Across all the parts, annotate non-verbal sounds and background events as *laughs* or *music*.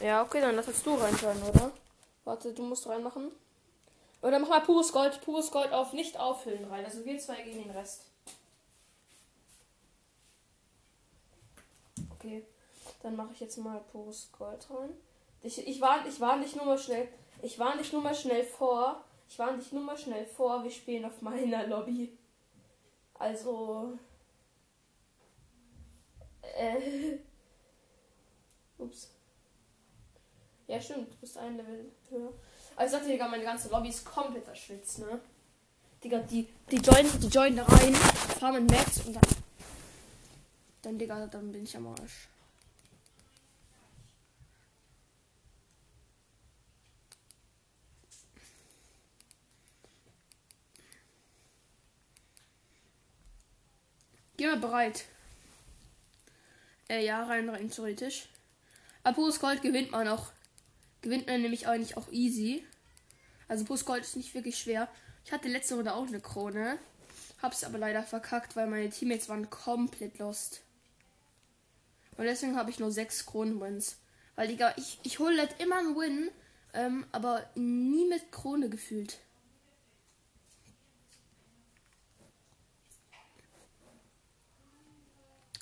Ja, okay, dann lass jetzt du reinschauen, oder? Warte, du musst reinmachen. Oder mach mal pures Gold, pures Gold auf nicht auffüllen rein. Also wir zwei gegen den Rest. Okay, dann mache ich jetzt mal pures Gold rein. Ich, ich, war, ich war nicht nur mal schnell. Ich war nicht nur mal schnell vor. Ich war nicht nur mal schnell vor. Wir spielen auf meiner Lobby. Also. Äh. *laughs* Ups. Ja, stimmt. Du bist ein Level höher. Also, ich sagte, Digga, meine ganze Lobby ist komplett verschwitzt, ne? Digga, die, die joinen, die joinen da rein, farmen Max und dann. Dann, Digga, dann bin ich am Arsch. Geh mal bereit. Äh, ja, rein, rein, theoretisch. Aber Gold gewinnt man auch. Gewinnt man nämlich eigentlich auch easy. Also Pures Gold ist nicht wirklich schwer. Ich hatte letzte Runde auch eine Krone. Hab's aber leider verkackt, weil meine Teammates waren komplett lost. Und deswegen habe ich nur sechs Kronen-Wins. Weil, Digga, ich, ich hole halt immer einen Win, ähm, aber nie mit Krone gefühlt.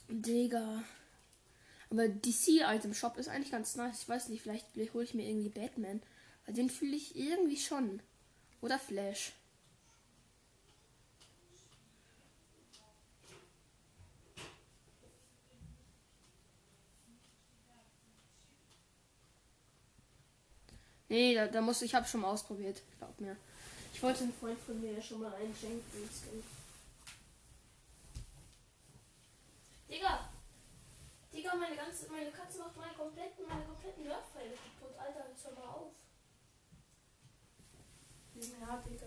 Digga. Aber DC-Item Shop ist eigentlich ganz nice. Ich weiß nicht, vielleicht, hole ich mir irgendwie Batman. Weil den fühle ich irgendwie schon. Oder Flash. Nee, da, da muss ich habe schon mal ausprobiert. Glaub mir. Ich wollte einen Freund von mir schon mal einschenken. Digga! Digga, meine ganze, meine Katze macht meine kompletten, meine kompletten Nerfpfeile kaputt. Alter, jetzt hör mal auf. Ja, Digga.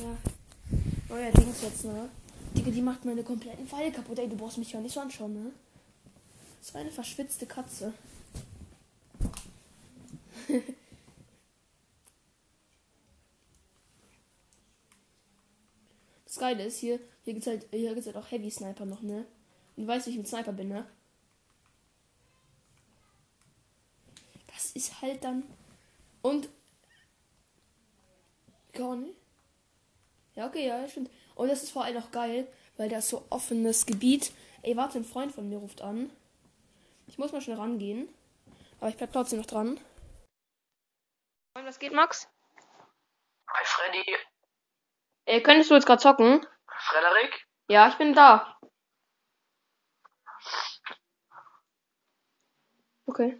Ja. Neuer Dings jetzt, ne? Digga, die macht meine kompletten Pfeile kaputt. Ey, du brauchst mich ja nicht so anschauen, ne? Das war eine verschwitzte Katze. *laughs* das Geile ist hier, hier gibt's halt, hier gibt's halt auch Heavy Sniper noch, ne? Du weißt, wie ich mit Sniper bin, ne? Das ist halt dann. Und. Gar nicht. Ja, okay, ja, stimmt. Und das ist vor allem auch geil, weil das so offenes Gebiet. Ey, warte, ein Freund von mir ruft an. Ich muss mal schnell rangehen. Aber ich bleib trotzdem noch dran. Was geht, Max? Hi, Freddy. Ey, könntest du jetzt gerade zocken? Frederik? Ja, ich bin da. Okay.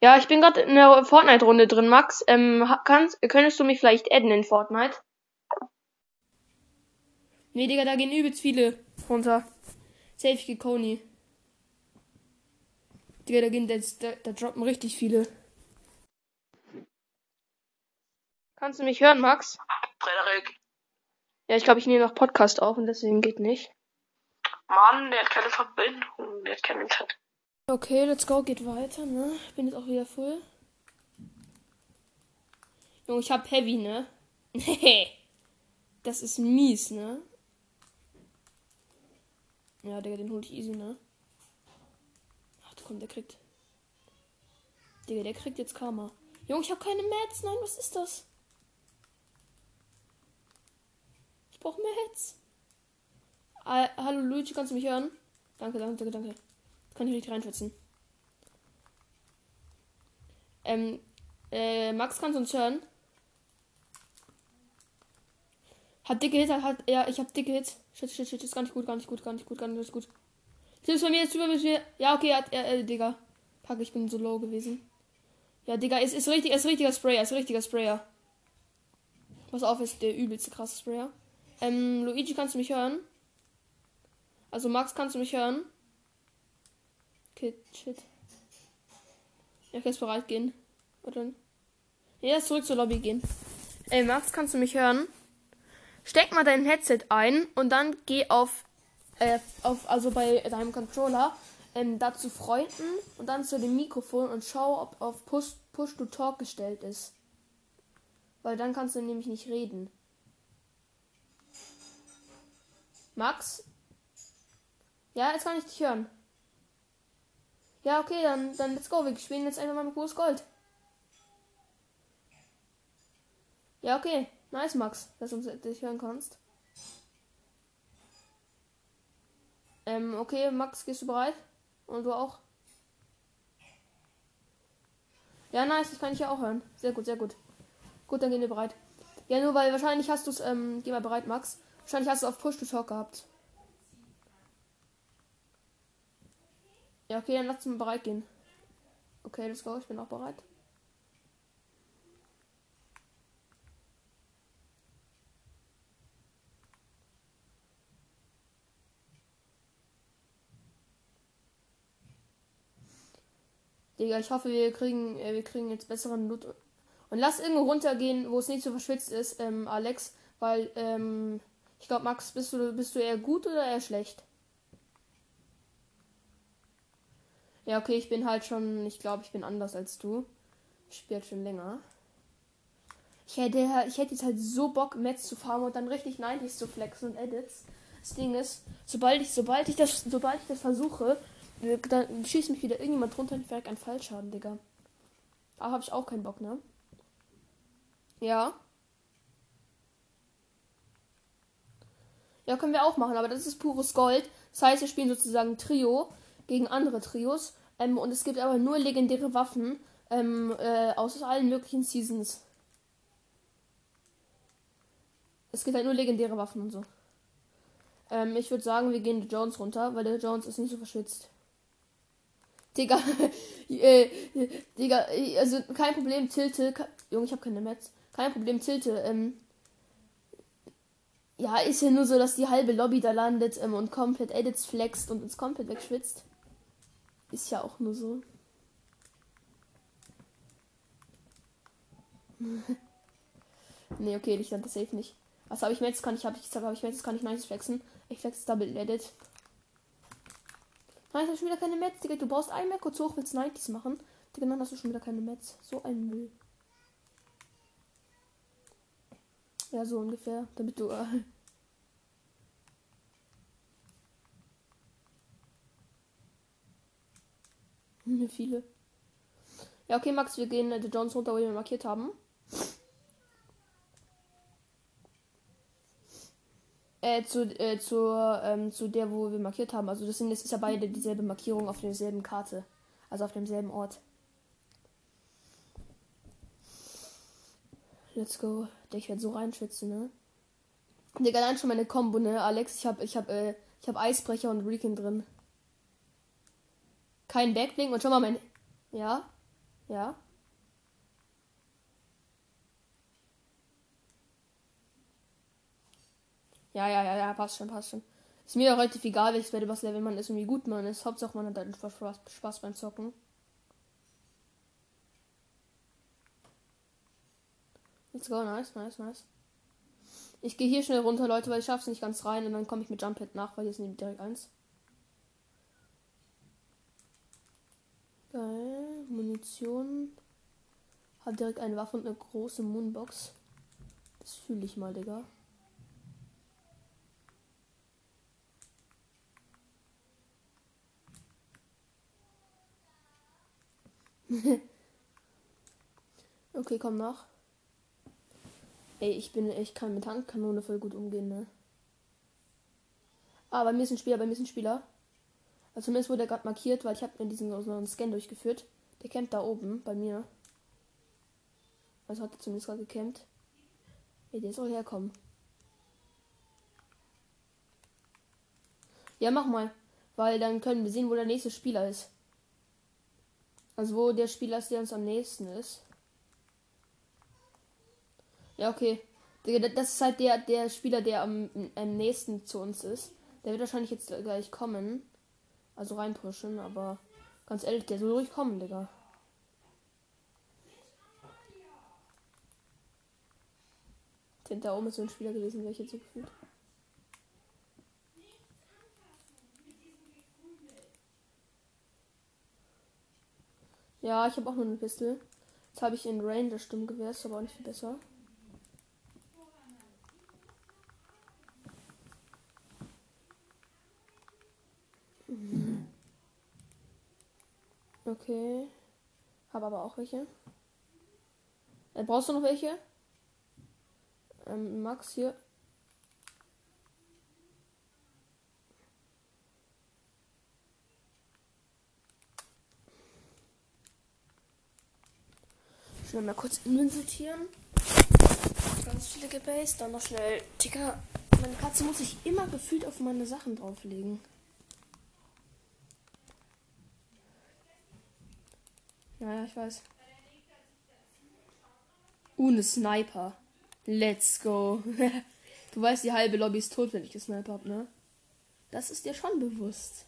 Ja, ich bin gerade in der Fortnite-Runde drin, Max. Ähm, kannst, könntest du mich vielleicht adden in Fortnite? Nee, Digga, da gehen übelst viele runter. Safe Coney. Digga, da gehen, da, da, da droppen richtig viele. Kannst du mich hören, Max? Frederik. Ja, ich glaube, ich nehme noch Podcast auf und deswegen geht nicht. Mann, der hat keine Verbindung, der hat kein Internet. Okay, let's go, geht weiter, ne? Ich bin jetzt auch wieder voll. Junge, ich hab Heavy, ne? *laughs* das ist mies, ne? Ja, Digga, den hol ich easy, ne? Ach, komm, der kriegt. Digga, der kriegt jetzt Karma. Junge, ich hab keine Mats. Nein, was ist das? brauche Mats. Ah, hallo Luigi, kannst du mich hören? Danke, danke, danke, danke. Kann ich nicht reinschätzen. Ähm, äh, Max, kannst du uns hören? Hat dicke Hits, hat, ja, ich hab dicke Hits. Shit, shit, shit, ist gar nicht gut, gar nicht gut, gar nicht gut, gar nicht gut. Ist bei mir, ist über mir. Ja, okay, hat, äh, äh, Digga. Pack, ich bin so low gewesen. Ja, Digga, ist, ist richtig, ist richtiger Sprayer, ist richtiger Sprayer. Pass auf, ist der übelste krasse Sprayer. Ähm, Luigi, kannst du mich hören? Also Max, kannst du mich hören? Okay, shit. Ich kann bereit gehen. Oder? Ja, zurück zur Lobby gehen. Ey, Max, kannst du mich hören? Steck mal dein Headset ein und dann geh auf, äh, auf also bei deinem Controller, ähm, dazu Freunden und dann zu dem Mikrofon und schau, ob auf Push, Push to Talk gestellt ist. Weil dann kannst du nämlich nicht reden. Max? Ja, jetzt kann ich dich hören. Ja, okay, dann, dann let's go. Wir spielen jetzt einfach mal mit groß Gold. Ja, okay. Nice, Max, dass du uns dich hören kannst. Ähm, okay, Max, gehst du bereit? Und du auch? Ja, nice, das kann ich ja auch hören. Sehr gut, sehr gut. Gut, dann gehen wir bereit. Ja, nur weil wahrscheinlich hast du es, ähm, geh mal bereit, Max. Wahrscheinlich hast du auf Push to Talk gehabt. Ja, okay, dann lass uns bereit gehen. Okay, let's go, ich bin auch bereit. Digga, ich hoffe, wir kriegen, äh, wir kriegen jetzt besseren Loot. Und lass irgendwo runtergehen, wo es nicht so verschwitzt ist, ähm, Alex. Weil, ähm, ich glaube, Max, bist du, bist du eher gut oder eher schlecht? Ja, okay, ich bin halt schon, ich glaube, ich bin anders als du. Ich spiele halt schon länger. Ich hätte, ich hätte jetzt halt so Bock, Mets zu farmen und dann richtig 90s zu flexen und Edits. Das Ding ist, sobald ich, sobald ich das, sobald ich das versuche, dann schießt mich wieder irgendjemand drunter und ich ein Fallschaden, Digga. Da habe ich auch keinen Bock, ne? Ja. Ja, können wir auch machen, aber das ist pures Gold. Das heißt, wir spielen sozusagen Trio gegen andere Trios. Ähm, und es gibt aber nur legendäre Waffen ähm, äh, aus allen möglichen Seasons. Es gibt halt nur legendäre Waffen und so. Ähm, ich würde sagen, wir gehen die Jones runter, weil der Jones ist nicht so verschwitzt. Digga, *laughs* äh, Digga, also kein Problem, Tilte. Junge, ich habe keine Metz. Kein Problem, Tilte. Ähm, ja, ist ja nur so, dass die halbe Lobby da landet ähm, und komplett Edits flext und uns komplett wegschwitzt. Ist ja auch nur so. *laughs* nee, okay, ich lande das safe nicht. Was habe ich mir jetzt? Kann ich, habe ich, habe ich mir jetzt? Kann ich nice flexen? Ich flex Double Edit. Nein, ich habe schon wieder keine Metz, Digga. Du brauchst einmal kurz hoch, willst 90s machen. Digga, dann hast du schon wieder keine Metz. So ein Müll. Ja, so ungefähr. Damit du. Äh *laughs* Viele. Ja, okay, Max, wir gehen äh, die Jones runter, wo wir markiert haben. Äh, zu, äh, zur, ähm, zu der, wo wir markiert haben. Also das sind das ist ja beide dieselbe Markierung auf derselben Karte. Also auf demselben Ort. Let's go. Ich werde so reinschützen, ne? Digga, allein schon meine Kombo, ne? Alex, ich hab, ich hab, äh, ich hab Eisbrecher und Recon drin. Kein Backbling und schon mal mein. Ja? Ja? Ja, ja, ja, ja, passt schon, passt schon. Ist mir auch relativ egal, welches was Level man ist und wie gut man ist. Hauptsache man hat dann Spaß, Spaß beim Zocken. Let's go, nice, nice, nice. Ich gehe hier schnell runter, Leute, weil ich schaff's nicht ganz rein und dann komme ich mit Jump nach, weil hier ist nämlich direkt eins. Geil. Munition. Hat direkt eine Waffe und eine große Moonbox. Das fühle ich mal, Digga. *laughs* okay, komm nach. Ey, ich bin, ich kann mit Tankkanone voll gut umgehen, ne? Ah, bei mir ist ein Spieler, bei mir ist ein Spieler. Also zumindest wurde er gerade markiert, weil ich habe mir diesen so einen Scan durchgeführt. Der campt da oben bei mir. Also hat er zumindest gerade gecampt. Ey, der soll herkommen. Ja, mach mal. Weil dann können wir sehen, wo der nächste Spieler ist. Also wo der Spieler ist, der uns am nächsten ist. Ja, okay. Das ist halt der, der Spieler, der am, am nächsten zu uns ist. Der wird wahrscheinlich jetzt gleich kommen. Also reinpushen, aber ganz ehrlich, der soll durchkommen, Digga. Da oben ist so ein Spieler gewesen, welcher so gefühlt. Ja, ich habe auch nur eine Pistole. Jetzt habe ich in das Stimmgewehr, ist aber auch nicht viel besser. Okay. Hab aber auch welche. Äh, brauchst du noch welche? Ähm, Max hier. Schnell mal kurz Inven sortieren. Ganz viele gebased. Dann noch schnell. Ticker. Meine Katze muss sich immer gefühlt auf meine Sachen drauflegen. Ja, ich weiß. Uh, eine Sniper. Let's go. *laughs* du weißt, die halbe Lobby ist tot, wenn ich gesnipert habe, ne? Das ist dir schon bewusst.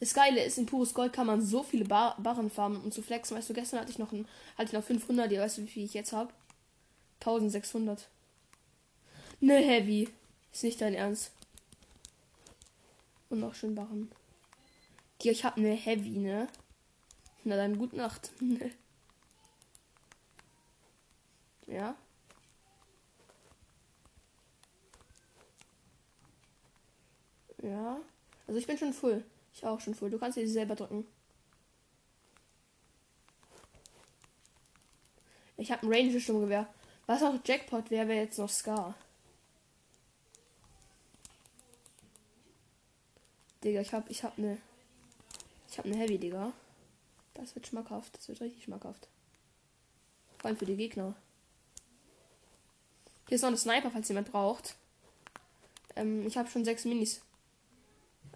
Das Geile ist, in pures Gold kann man so viele Bar Barren farmen und zu flexen. Weißt du, gestern hatte ich noch, ein, hatte ich noch 500. Weißt du, wie viel ich jetzt habe? 1600. Ne, Heavy. Ist nicht dein Ernst. Und noch schön Barren. Die, ich habe eine Heavy, ne? Na dann, gute Nacht. *laughs* ja. Ja. Also ich bin schon full. Ich auch schon voll. Du kannst dir selber drücken. Ich habe ein Range Sturmgewehr. Was auch Jackpot wäre, wäre jetzt noch Scar. Digga, ich hab, ich hab ne, ich hab ne Heavy, Digga. Das wird schmackhaft. Das wird richtig schmackhaft. Vor allem für die Gegner. Hier ist noch ein Sniper, falls jemand braucht. Ähm, ich habe schon sechs Minis.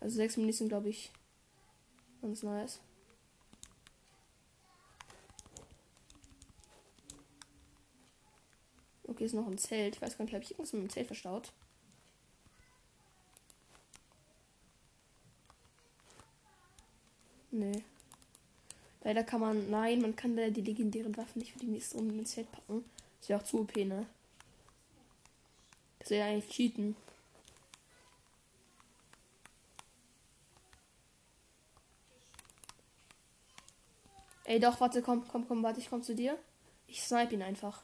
Also sechs Minis sind, glaube ich, ganz nice. Okay, ist noch ein Zelt. Ich weiß gar nicht, habe ich irgendwas mit dem Zelt verstaut? Nee. Leider kann man, nein, man kann da die legendären Waffen nicht für die nächste Runde ins Zelt packen. Ist ja auch zu OP, ne? Das wäre ja eigentlich cheaten. Ey, doch, warte, komm, komm, komm, warte, ich komm zu dir. Ich snipe ihn einfach.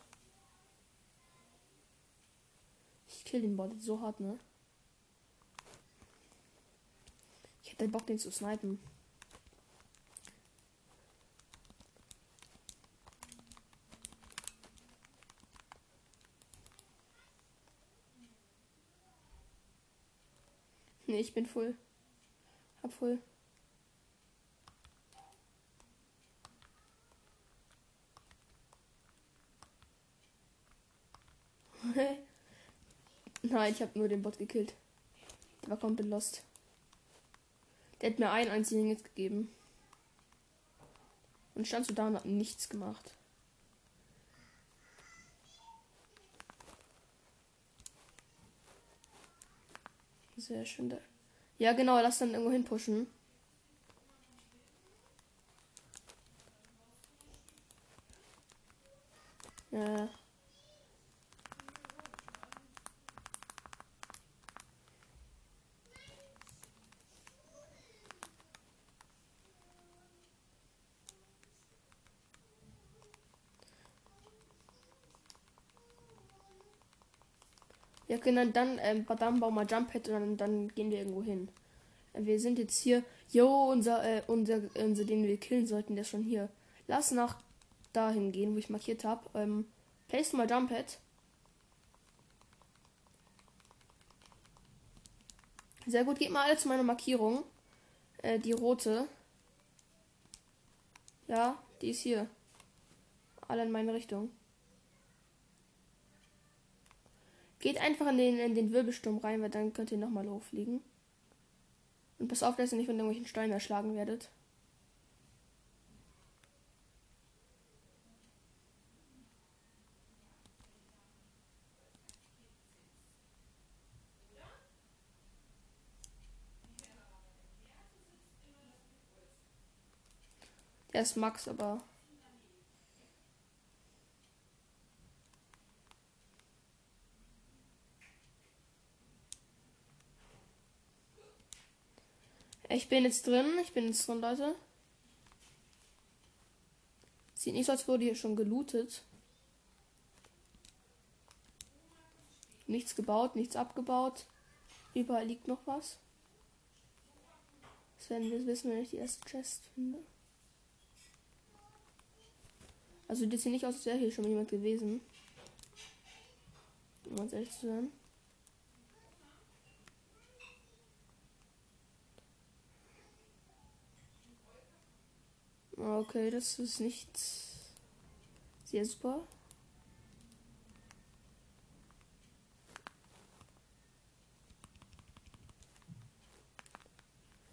Ich kill den Bot so hart, ne? Ich hätte Bock, den zu snipen. Nee, ich bin voll. Hab voll. *laughs* Nein, ich habe nur den Bot gekillt. Der war komplett lost. Der hat mir einen einzigen Hit gegeben. Und stand so da und hat nichts gemacht. Sehr schön. Da. Ja, genau, lass dann irgendwo hin pushen. Ja. Ja, genau, dann, ähm, dann bauen wir Jump Pad und dann, dann gehen wir irgendwo hin. Äh, wir sind jetzt hier. Jo, unser, äh, unser, unser, den wir killen sollten, der ist schon hier. Lass nach dahin gehen, wo ich markiert habe. Ähm, place mal Jump Pad. Sehr gut, geht mal alle zu meiner Markierung. Äh, die rote. Ja, die ist hier. Alle in meine Richtung. Geht einfach in den, in den Wirbelsturm rein, weil dann könnt ihr nochmal hochfliegen. Und pass auf, dass ihr nicht von irgendwelchen Steinen erschlagen werdet. Der ist Max, aber Ich bin jetzt drin. Ich bin jetzt drin, Leute. Sieht nicht so, als wurde hier schon gelootet. Nichts gebaut, nichts abgebaut. Überall liegt noch was. Das werden wir wissen, wenn ich die erste Chest finde. Also das sieht nicht aus, als wäre hier schon jemand gewesen. Um ganz ehrlich zu sein. Okay, das ist nicht sehr super.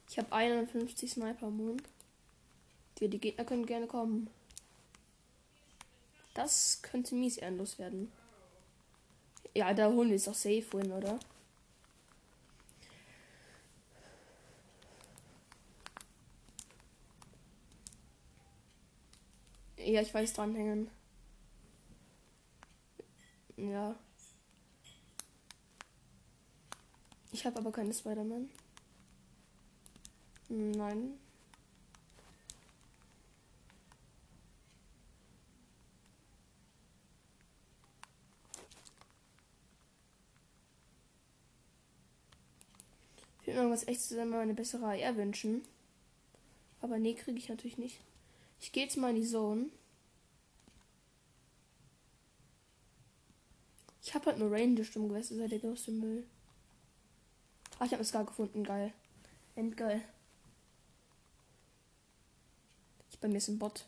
Ich habe 51 Sniper Moon. Die, die Gegner können gerne kommen. Das könnte mies ehrenlos werden. Ja, da holen wir es auch safe win, oder? Ja, ich weiß dranhängen. Ja. Ich habe aber keine Spider-Man. Nein. Ich würde irgendwas echt zusammen eine bessere AR wünschen. Aber nee, kriege ich natürlich nicht. Ich gehe jetzt mal in die Zone. Ich habe halt nur Ranger Stimme gewesen, seit der größte Müll. Ah, ich habe es gar gefunden, geil. Endgeil. Ich bei mir ist ein Bot.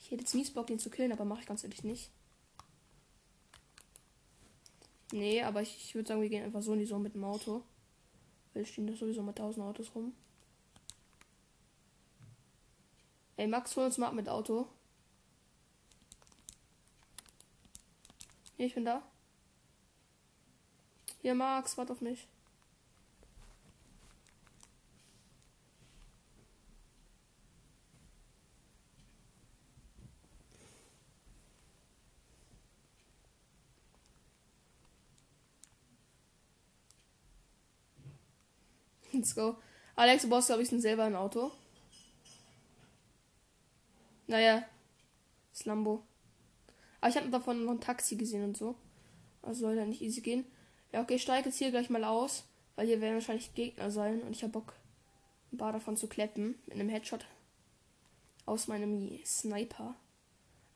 Ich hätte jetzt mies Bock, den zu killen, aber mache ich ganz ehrlich nicht. Nee, aber ich, ich würde sagen, wir gehen einfach so in die Zone mit dem Auto. Weil stehen da sowieso mal tausend Autos rum. Ey, Max, hol uns mal ab mit Auto. Hier, ich bin da. Hier, Max, warte auf mich. *laughs* Let's go. Alex, du brauchst, glaube ich, selber ein Auto. Naja, das Lambo. Aber ich habe davon noch ein Taxi gesehen und so. Also soll ja nicht easy gehen. Ja, okay, ich steige jetzt hier gleich mal aus, weil hier werden wahrscheinlich Gegner sein und ich habe Bock, ein paar davon zu kleppen mit einem Headshot aus meinem Sniper.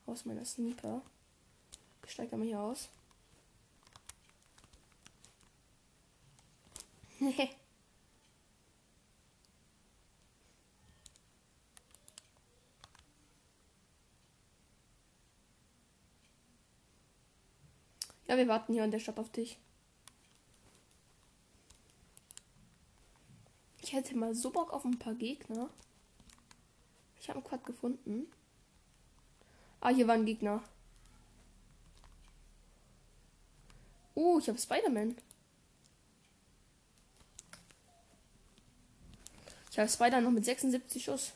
Aus meiner Sniper. Ich steige mal hier aus. *laughs* Ja, wir warten hier in der Stadt auf dich. Ich hätte mal so Bock auf ein paar Gegner. Ich habe einen Quad gefunden. Ah, hier war ein Gegner. Oh, ich habe Spider-Man. Ich habe Spider noch mit 76 Schuss.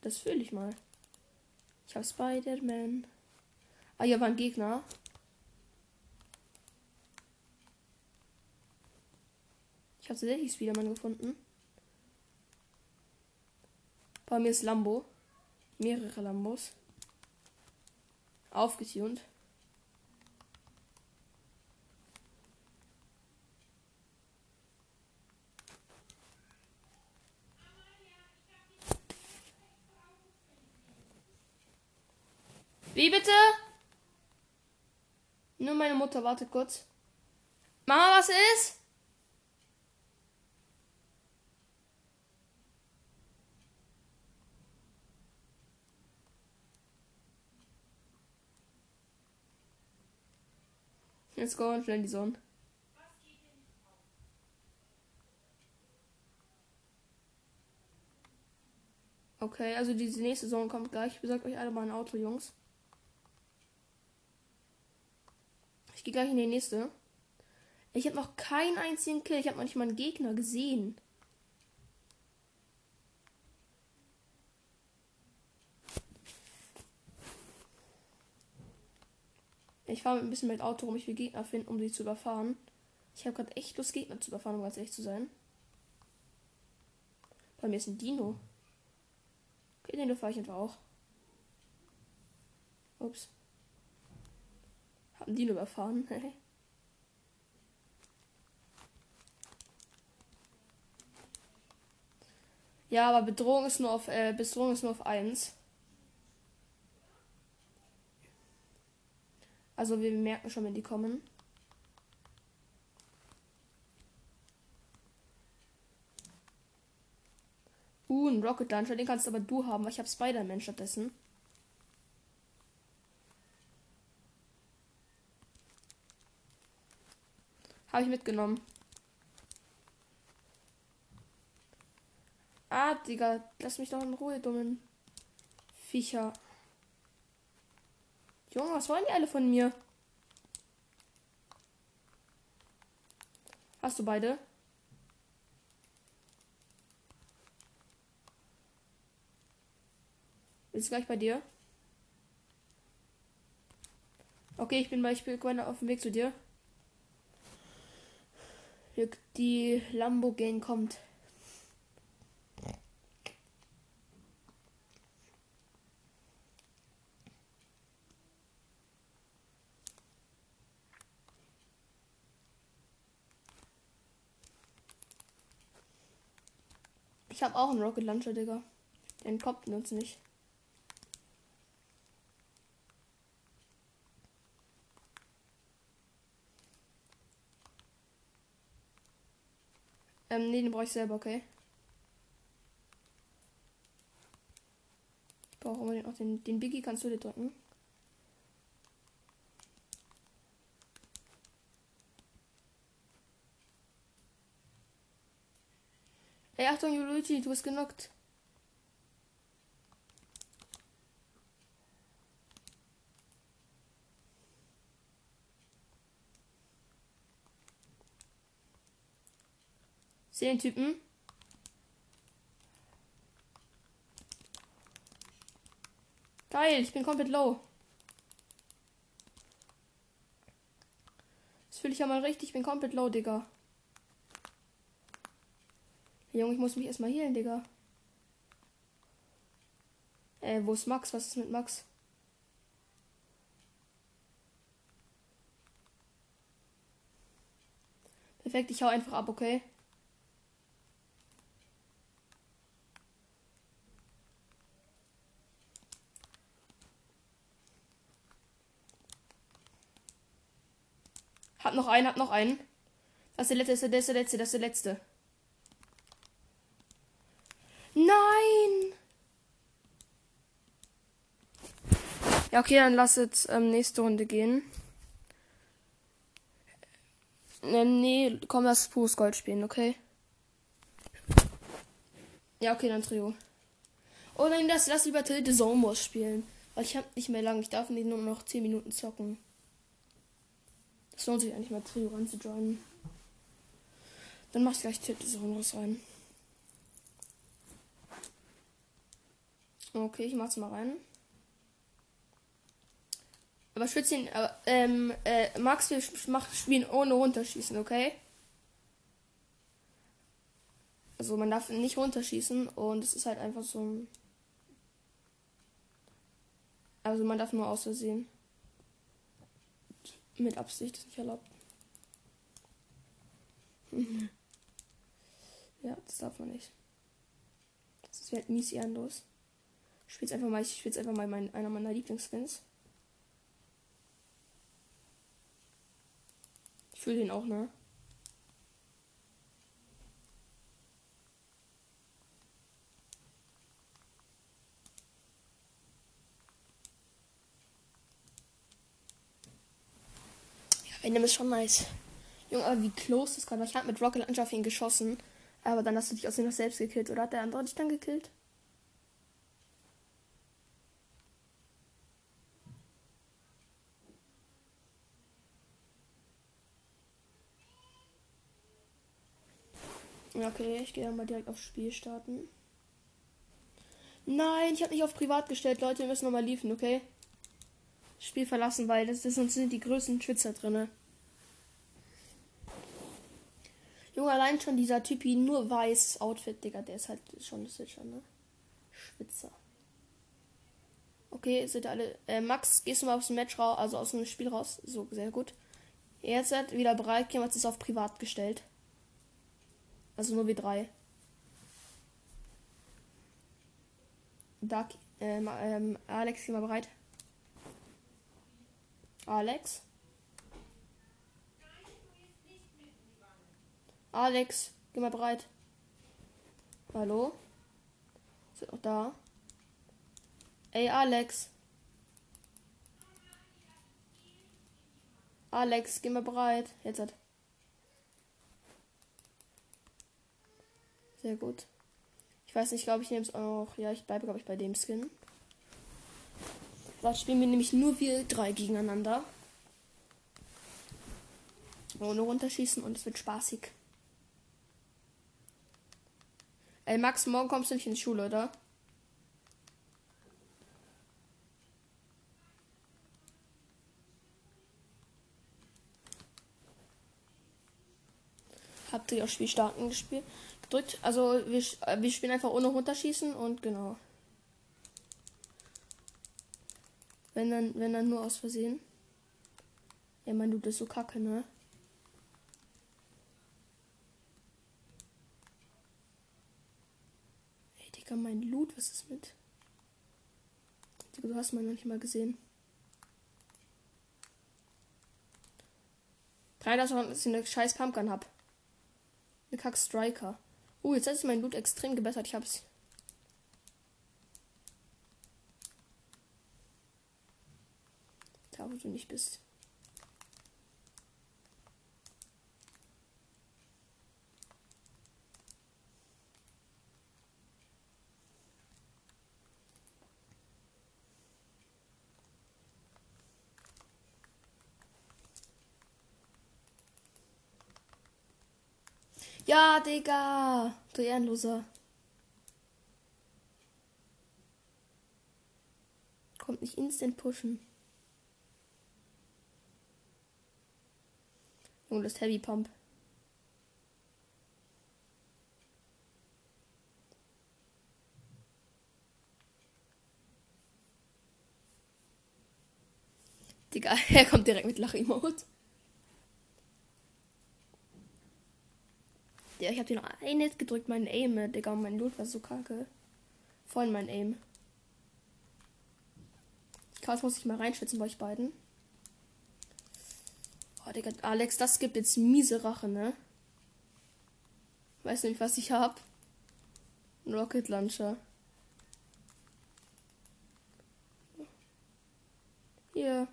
Das fühle ich mal. Ich habe Spider-Man. Ah, hier war ein Gegner. Ich habe tatsächlich Spiderman gefunden. Bei mir ist Lambo. Mehrere Lambos. Aufgetunt. Wie bitte? Nur meine Mutter, wartet kurz. Mama, was ist? Go und schnell die Sonne. Okay, also diese nächste Saison kommt gleich. Besorgt euch alle mal ein Auto, Jungs. Ich gehe gleich in die nächste. Ich habe noch keinen einzigen Kill. Ich habe noch nicht mal einen Gegner gesehen. Ich fahre ein bisschen mit Auto rum. Ich will Gegner finden, um sie zu überfahren. Ich habe gerade echt Lust, Gegner zu überfahren, um ganz ehrlich zu sein. Bei mir ist ein Dino. Okay, den fahre ich einfach auch. Ups. Die nur überfahren. *laughs* Ja, aber Bedrohung ist nur auf, äh, Bedrohung ist nur auf 1. Also wir merken schon, wenn die kommen. Uh, ein Rocket Launcher, den kannst aber du haben, weil ich habe Spider-Man stattdessen. Habe ich mitgenommen. Ah, Digga, lass mich doch in Ruhe, dummen Viecher. Junge, was wollen die alle von mir? Hast du beide? Ist gleich bei dir. Okay, ich bin bei bin auf dem Weg zu dir. Die Lambo-Gang kommt. Ich habe auch einen Rocket Launcher, Digga. Den kommt uns nicht. Ähm, nee, den brauche ich selber, okay. Ich brauche unbedingt noch den, den Biggie, kannst du dir drücken? Hey, Achtung, Luigi, du bist genockt. Seh den Typen. Geil, ich bin komplett low. Das fühle ich ja mal richtig, ich bin komplett low, Digga. Junge, ich muss mich erstmal healen, Digga. Äh, wo ist Max? Was ist mit Max? Perfekt, ich hau einfach ab, okay? Hab noch einen, hab noch einen. Das ist der letzte, das ist der letzte, das ist der letzte. Nein! Ja, okay, dann lass jetzt ähm, nächste Runde gehen. Nee, nee, komm, lass pures Gold spielen, okay? Ja, okay, dann Trio. Oh nein, lass, lass lieber Tilde Zombos spielen. Weil ich hab nicht mehr lang. Ich darf nicht nur noch 10 Minuten zocken. Es lohnt sich eigentlich mal Trio anzujoinen. Dann mach ich gleich Tilde Zombos rein. Okay, ich mach's mal rein. Aber Schützchen, äh, ähm, äh, Max, wir macht spielen ohne runterschießen, okay? Also man darf nicht runterschießen und es ist halt einfach so ein. Also man darf nur aus Versehen. Mit Absicht ist nicht erlaubt. *laughs* ja, das darf man nicht. Das wird mies ehrenlos. Ich spiele einfach mal, ich spiele einfach mal mein, einer meiner Lieblingsskins. Ich fühle den auch, ne? Ja, Venom ist schon nice. Junge, aber wie close das gerade war. Ich habe mit Rocket Launcher auf ihn geschossen. Aber dann hast du dich aus dem noch selbst gekillt. Oder hat der andere dich dann gekillt? Okay, ich gehe dann mal direkt aufs Spiel starten. Nein, ich habe nicht auf privat gestellt, Leute. Wir müssen nochmal liefen, okay? Spiel verlassen, weil das, das sind die größten Schwitzer drinne. Junge, allein schon dieser Typi nur weiß Outfit, Digga, der ist halt schon schon, ne? Schwitzer. Okay, sind alle. Äh, Max, gehst du mal aus dem Match raus, also aus dem Spiel raus. So, sehr gut. Jetzt hat wieder bereit, jetzt ist auf privat gestellt. Also nur wie drei. Dark, ähm, ähm, Alex, geh mal bereit. Alex? Alex, geh mal bereit. Hallo? Ist auch da? Ey, Alex. Alex, geh mal bereit. Jetzt hat. Sehr gut. Ich weiß nicht, glaube ich nehme es auch. Ja, ich bleibe, glaube ich, bei dem Skin. Dort spielen wir nämlich nur wir drei gegeneinander. Ohne runterschießen und es wird spaßig. Ey, Max, morgen kommst du nicht in die Schule, oder? Habt ihr auch Spiel starten gespielt? Gedrückt. Also wir, äh, wir spielen einfach ohne runterschießen und genau. Wenn dann, wenn dann nur aus Versehen. Ja, mein du bist so kacke, ne? Ey, Digga, mein Loot, was ist mit? Digga, du hast mal noch nicht mal gesehen. Drei, dass ich eine scheiß Pumpgun hab. Eine Kack Striker. Oh, jetzt hat sich mein Loot extrem gebessert. Ich hab's. Da, wo du nicht bist. Ja, Digga. Du Ehrenloser. Kommt nicht instant pushen. Junge, das ist Heavy Pump. Digga, *laughs* er kommt direkt mit Lach-Emote. Ja, ich hab dir noch ein Hit gedrückt, mein Aim, Digga, mein Loot war so kacke. Voll mein Aim. Krass, muss ich mal reinschwitzen bei euch beiden. Oh, Digga, Alex, das gibt jetzt miese Rache, ne? Weiß nicht, was ich hab. Ein Rocket Launcher. Hier.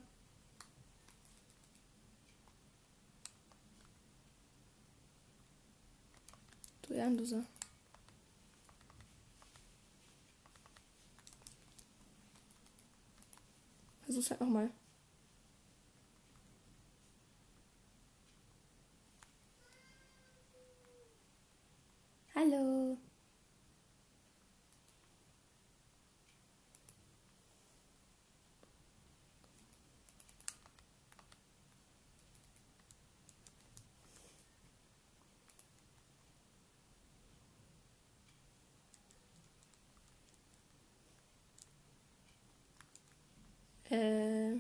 Ehrenloser. Versuch's halt nochmal. Hallo. Äh.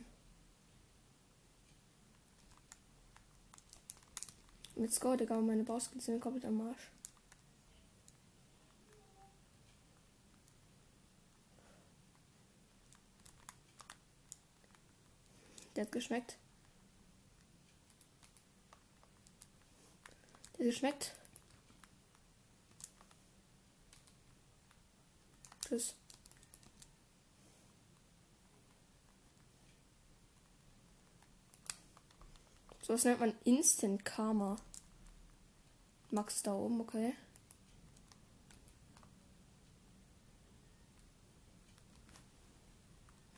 Mit Score, Digga, meine Bauskills sind komplett am Arsch. Der hat geschmeckt. Der hat geschmeckt. Tschüss. So was nennt man Instant Karma. Max da oben, okay.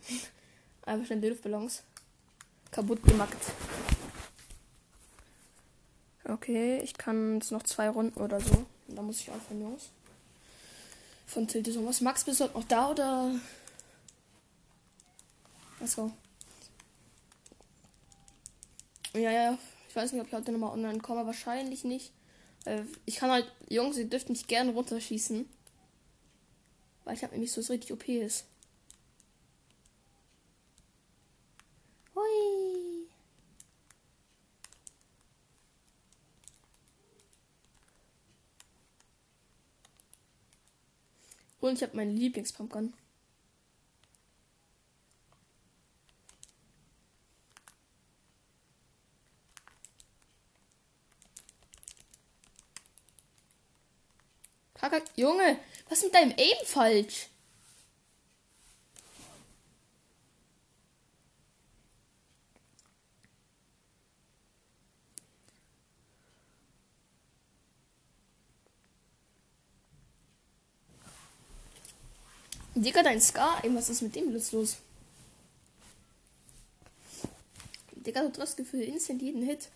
*laughs* Einfach schnell die Luftballons kaputt gemacht. Okay, ich kann jetzt noch zwei Runden oder so. Da muss ich aufhören, Jungs. Von Tilte so was. Max, bist du noch da oder? Let's go. Ja, ja, ich weiß nicht, ob ich heute nochmal online komme. Wahrscheinlich nicht. Ich kann halt, Jungs, ihr dürft nicht gerne runterschießen. Weil ich habe nämlich so, richtig OP ist. Hui. Und ich habe meine Lieblingspumpgun. Junge, was ist mit deinem Aim falsch? Digga, dein Scar, ey, was ist mit dem los los? Digga, du triffst Gefühl instant jeden Hit.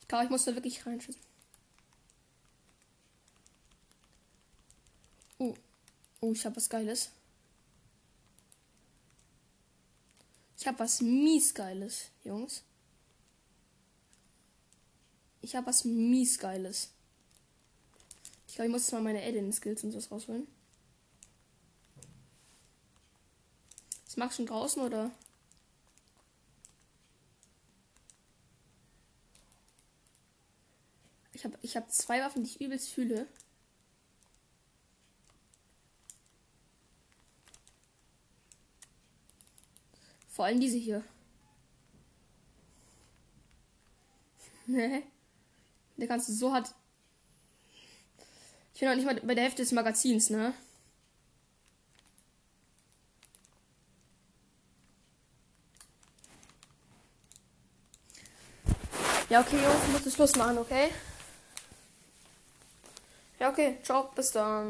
Ich glaube, ich muss da wirklich reinschießen. Oh. Oh, ich hab was Geiles. Ich hab was mies Geiles, Jungs. Ich hab was mies Geiles. Ich glaube, ich muss jetzt mal meine Add-in-Skills und so rausholen. Das machst du schon draußen oder? Ich habe ich hab zwei Waffen, die ich übelst fühle. Vor allem diese hier. Der kannst du so hart ich bin noch nicht mal bei der Hälfte des Magazins, ne? Ja, okay, Jungs, ich muss Schluss machen, okay? Ja, okay. Ciao, bis dann.